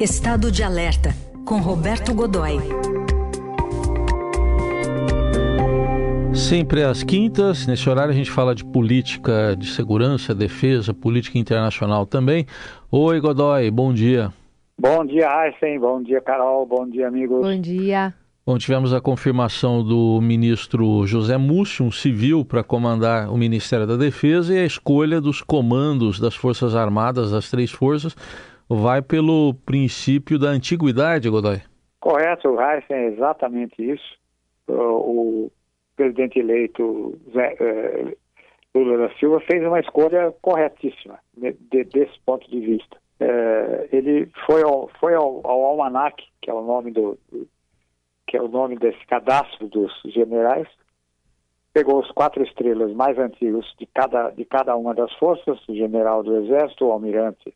Estado de Alerta, com Roberto Godoy. Sempre às quintas, nesse horário a gente fala de política de segurança, defesa, política internacional também. Oi, Godoy, bom dia. Bom dia, Aysen. Bom dia, Carol. Bom dia, amigos. Bom dia. Bom, tivemos a confirmação do ministro José Múcio, um civil, para comandar o Ministério da Defesa e a escolha dos comandos das Forças Armadas, das três forças, vai pelo princípio da antiguidade, Godoy? Correto, Heisen, é exatamente isso. O, presidente eleito Zé, eh, Lula da Silva fez uma escolha corretíssima de, de, desse ponto de vista. Eh, ele foi ao, foi ao, ao Almanac, que é o nome do, que é o nome desse cadastro dos generais, pegou os quatro estrelas mais antigos de cada, de cada uma das forças, o general do Exército, o almirante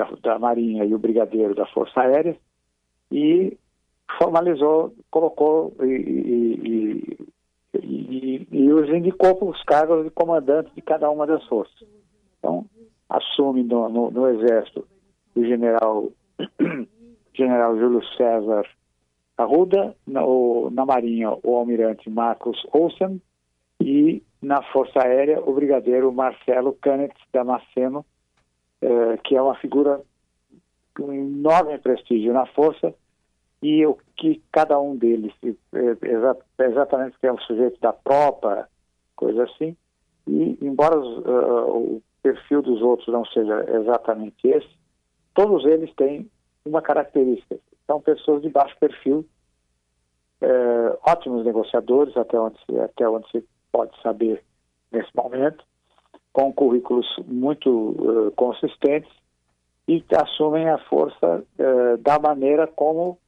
da, da Marinha e o brigadeiro da Força Aérea, e formalizou, colocou e, e, e, e, os indicou para os cargos de comandante de cada uma das forças. Então, assume no, no, no Exército o general, general Júlio César Arruda, na, o, na Marinha o almirante Marcos Olsen e na Força Aérea o brigadeiro Marcelo Canet Damasceno, eh, que é uma figura com enorme prestígio na Força e o que cada um deles, é, exatamente que é um sujeito da tropa, coisa assim, e embora os, uh, o perfil dos outros não seja exatamente esse, todos eles têm uma característica, são pessoas de baixo perfil, é, ótimos negociadores, até onde, até onde se pode saber nesse momento, com currículos muito uh, consistentes e assumem a força uh, da maneira como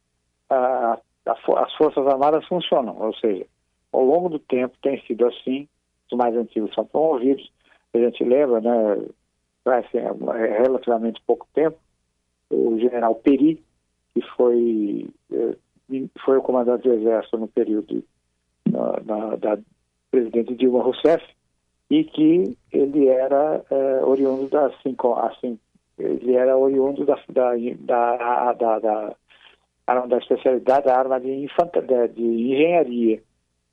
a, as Forças Armadas funcionam, ou seja, ao longo do tempo tem sido assim, os mais antigos são promovidos, a gente lembra, né, ser relativamente pouco tempo, o general Peri, que foi, eh, foi o comandante do Exército no período na, na, da presidente Dilma Rousseff, e que ele era é, oriundo da, assim, assim, ele era oriundo da, da, da, da, da, da especialidade da arma de, infanta, de engenharia,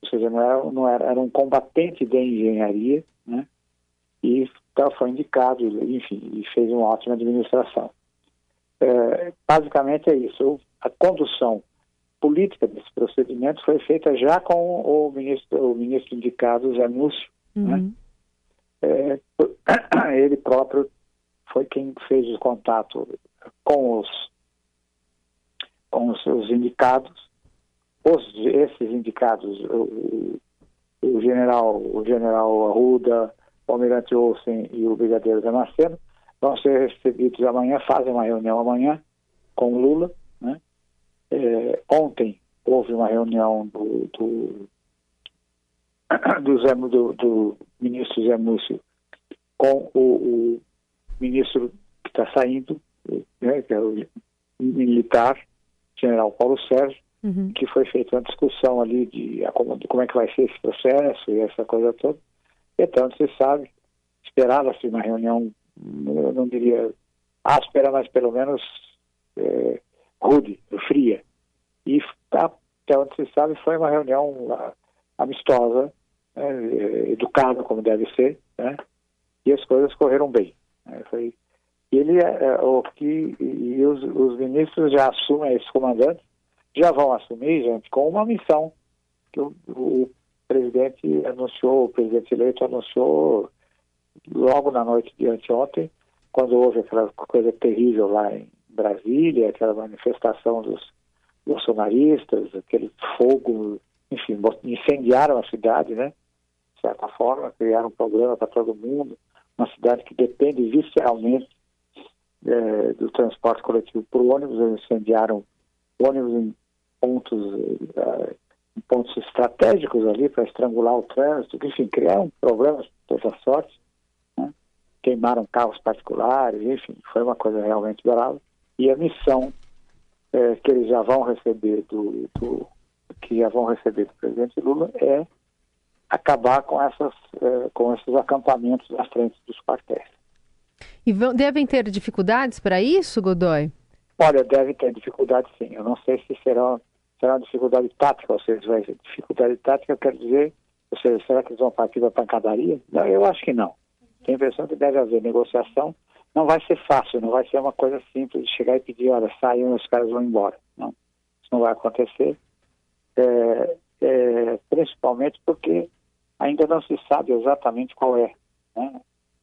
ou seja, não era, não era, era um combatente de engenharia, né? E então, foi indicado, enfim, e fez uma ótima administração. É, basicamente é isso. A condução política desse procedimento foi feita já com o ministro, o ministro indicado, Zé Múcio, né? uhum. né? É, ele próprio foi quem fez o contato com os com os, os indicados, os, esses indicados, o, o, general o general Arruda, o almirante Olsen e o brigadeiro Damasceno vão ser recebidos amanhã, fazem uma reunião amanhã com Lula, né? É, ontem houve uma reunião do, do, do, Zé, do, do ministro Zé Múcio com o, o ministro que está saindo, né, que é o militar, general Paulo Sérgio, uhum. que foi feita uma discussão ali de, de, como é que vai ser esse processo e essa coisa toda. Então, você sabe, esperava-se uma reunião, eu não diria áspera, mas pelo menos é, rude, fria. E até onde se sabe foi uma reunião ah, amistosa, né, educada como deve ser, né, e as coisas correram bem. Né, foi, ele é, é, o que e os, os, ministros já assumem, esses comandantes já vão assumir, gente, com uma missão que o, o presidente anunciou, o presidente eleito anunciou logo na noite de anteontem, quando houve aquela coisa terrível lá em Brasília, aquela manifestação dos bolsonaristas, aquele fogo, enfim, incendiaram a cidade, né? De certa forma, criaram um problema para todo mundo. Uma cidade que depende visceralmente é, do transporte coletivo por ônibus, eles incendiaram ônibus em pontos, é, em pontos estratégicos ali para estrangular o trânsito, enfim, criaram problemas de toda sorte, né? queimaram carros particulares, enfim, foi uma coisa realmente grave e a missão é, que eles já vão receber do, do, que já vão receber do presidente Lula é acabar com essas é, com esses acampamentos na frente dos quartéis. E vão, devem ter dificuldades para isso, Godoy? Olha, deve ter dificuldade sim. Eu não sei se será, será uma dificuldade tática, ou seja, vai dificuldade tática, eu quero dizer, ou seja, será que eles vão partir para pancadaria? Não, eu acho que não. Tenho a impressão que deve haver negociação. Não vai ser fácil, não vai ser uma coisa simples de chegar e pedir, olha, saiam e os caras vão embora. Não, isso não vai acontecer. É, é, principalmente porque ainda não se sabe exatamente qual é, né?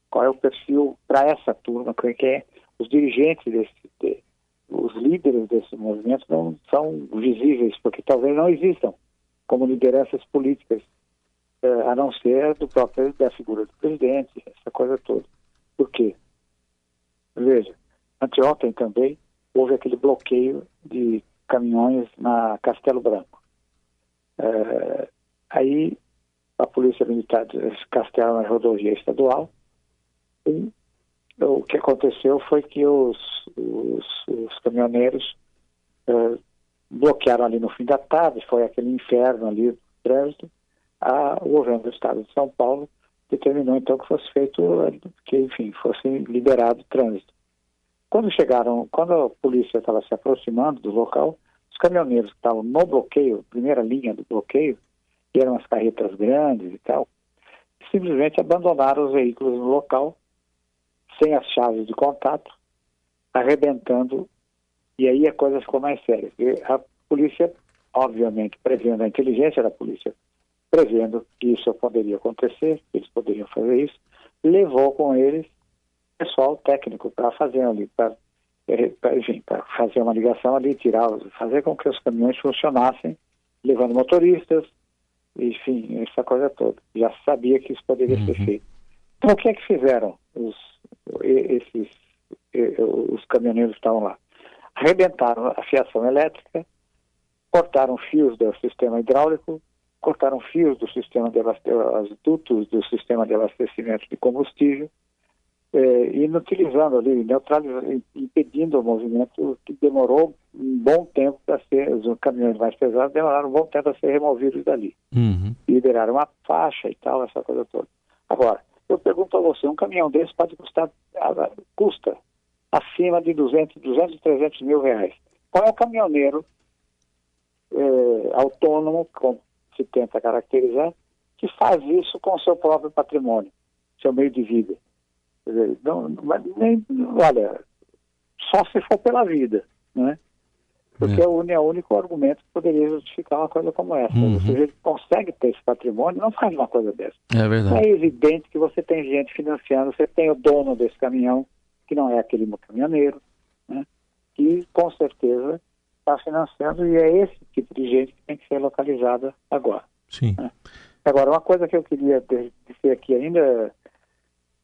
qual é o perfil para essa turma, que é os dirigentes desse, de, os líderes desse movimento não são visíveis, porque talvez não existam como lideranças políticas, é, a não ser do próprio da figura do presidente, essa coisa toda. Por quê? Veja, anteontem também houve aquele bloqueio de caminhões na Castelo Branco. É, aí a Polícia Militar de Castelo na rodovia estadual. E o que aconteceu foi que os, os, os caminhoneiros é, bloquearam ali no fim da tarde, foi aquele inferno ali do trânsito. A, o governo do estado de São Paulo determinou então que fosse feito, que enfim, fosse liberado o trânsito. Quando chegaram, quando a polícia estava se aproximando do local, os caminhoneiros que estavam no bloqueio, primeira linha do bloqueio, que eram as carretas grandes e tal, simplesmente abandonaram os veículos no local, sem as chaves de contato, arrebentando, e aí a coisa ficou mais séria. A polícia, obviamente, prevendo a inteligência da polícia, prevendo que isso poderia acontecer, que eles poderiam fazer isso, levou com eles pessoal técnico para fazer ali, para enfim, para fazer uma ligação ali, tirar, fazer com que os caminhões funcionassem, levando motoristas, enfim, essa coisa toda. Já sabia que isso poderia uhum. ser feito. Então, o que é que fizeram os, esses, os caminhoneiros que estavam lá? Arrebentaram a fiação elétrica, cortaram fios do sistema hidráulico, cortaram fios do sistema de dutos do sistema de abastecimento de combustível, é, inutilizando ali, neutralizando, impedindo o movimento que demorou um bom tempo para ser, os caminhões mais pesados demoraram um bom tempo para ser removidos dali. Uhum. Liberaram uma faixa e tal, essa coisa toda. Agora, eu pergunto a você, um caminhão desse pode custar, custa acima de 200, 200, 300 mil reais. Qual é o caminhoneiro é, autônomo, como se tenta caracterizar, que faz isso com o seu próprio patrimônio, seu meio de vida? Dizer, não, nem, olha, só se for pela vida, né? Porque é. é, o, o único argumento que poderia justificar uma coisa como essa. Uhum. Você consegue ter esse patrimônio, não faz uma coisa dessa. É verdade. É evidente que você tem gente financiando, você tem o dono desse caminhão, que não é aquele caminhoneiro, né? que com certeza está financiando e é esse tipo de gente que tem que ser localizada agora. Sim. Né? Agora, uma coisa que eu queria dizer aqui ainda,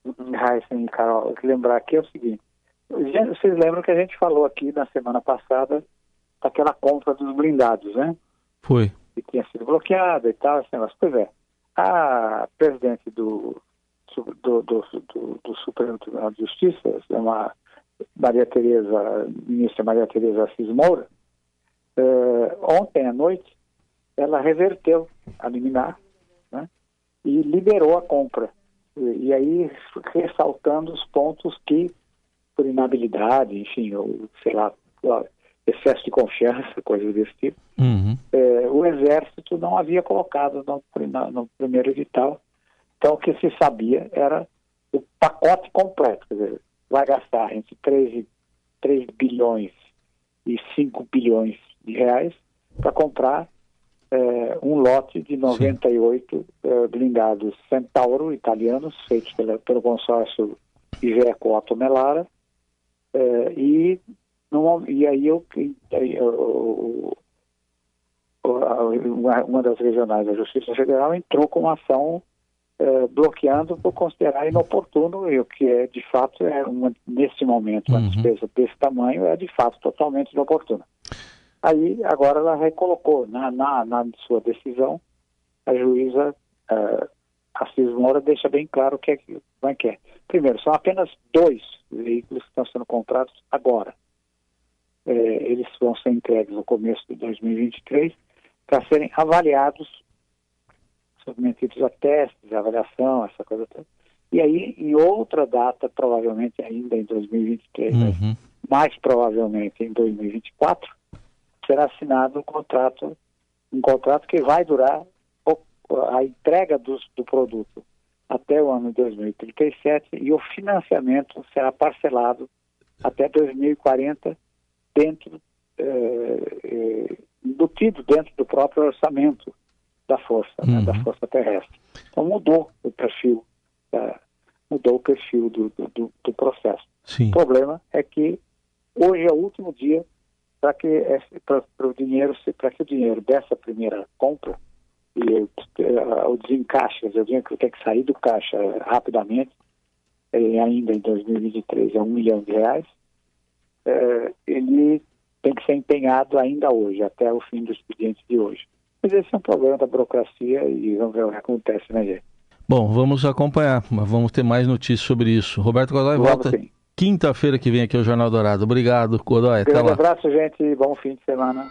Heisen e Carol, lembrar aqui é o seguinte. Vocês lembram que a gente falou aqui na semana passada daquela compra dos blindados, né? Foi. Que tinha sido bloqueada e tal, esse negócio. Pois é. A presidente do, do, do, do, do Supremo Tribunal de Justiça, uma Maria Tereza, ministra Maria Tereza Assis Moura, eh, ontem à noite, ela reverteu a liminar né, e liberou a compra e aí ressaltando os pontos que, por inabilidade, enfim, ou sei lá, excesso de confiança, coisas desse tipo, uhum. é, o Exército não havia colocado no, no, primeiro edital. Então, o que se sabia era o pacote completo, quer dizer, vai gastar entre 3, 3 bilhões e 5 bilhões de reais para comprar é, um lote de 98 é, blindados Centauro italianos, feitos pela, pelo consórcio Iveco Otto Melara, é, e, no, e aí eu, eu, uma, uma das regionais da Justiça Federal entrou com uma ação é, bloqueando por considerar inoportuno e o que é de fato é uma, nesse momento uma uhum. despesa desse tamanho é de fato totalmente inoportuna. Aí, agora ela recolocou na, na, na sua decisão, a juíza uh, Assis Moura deixa bem claro o que é que, como é que é. Primeiro, são apenas dois veículos que estão sendo comprados agora. É, eles vão ser entregues no começo de 2023 para serem avaliados, submetidos a testes, avaliação, essa coisa toda. E aí, em outra data, provavelmente ainda em 2023, uhum. mais provavelmente em 2024, será assinado um contrato, um contrato que vai durar a entrega do, do produto até o ano 2037 e o financiamento será parcelado até 2040 dentro eh, eh, embutido dentro do próprio orçamento da força, uhum. né, da uhum. força terrestre. Então mudou o perfil, mudou o perfil do, do, do processo. Sim. O problema é que hoje é o último dia para que para o dinheiro para que o dinheiro dessa primeira compra e uh, o desencaixe, o dinheiro que tem que sair do caixa rapidamente, eh, ainda em 2023 é um milhão de reais, eh, ele tem que ser empenhado ainda hoje, até o fim do expediente de hoje. Mas esse é um problema da burocracia e vamos ver o que acontece, né, gente? Bom, vamos acompanhar, mas vamos ter mais notícias sobre isso. Roberto Godoy vamos volta quinta-feira que vem aqui ao Jornal Dourado. Obrigado, Godoy. Grande até lá. abraço, gente. Bom fim de semana.